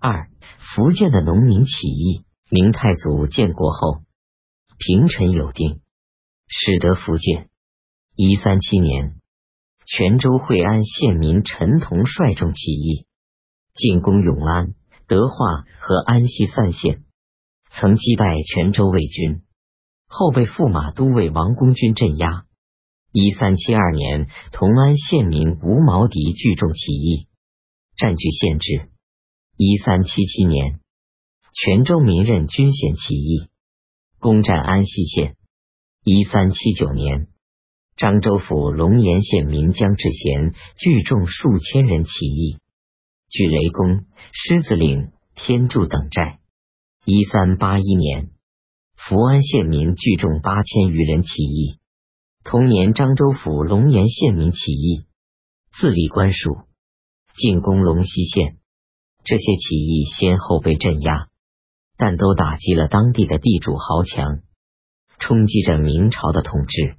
二、福建的农民起义。明太祖建国后，平陈有定，使得福建。一三七年，泉州惠安县民陈同率众起义，进攻永安、德化和安溪三县，曾击败泉州卫军，后被驸马都尉王公军镇压。一三七二年，同安县民吴毛迪聚众起义，占据县治。一三七七年。泉州民任军衔起义，攻占安溪县。一三七九年，漳州府龙岩县民江志贤聚众数千人起义，据雷公、狮子岭、天柱等寨。一三八一年，福安县民聚众八千余人起义。同年，漳州府龙岩县民起义，自立官署，进攻龙溪县。这些起义先后被镇压。但都打击了当地的地主豪强，冲击着明朝的统治。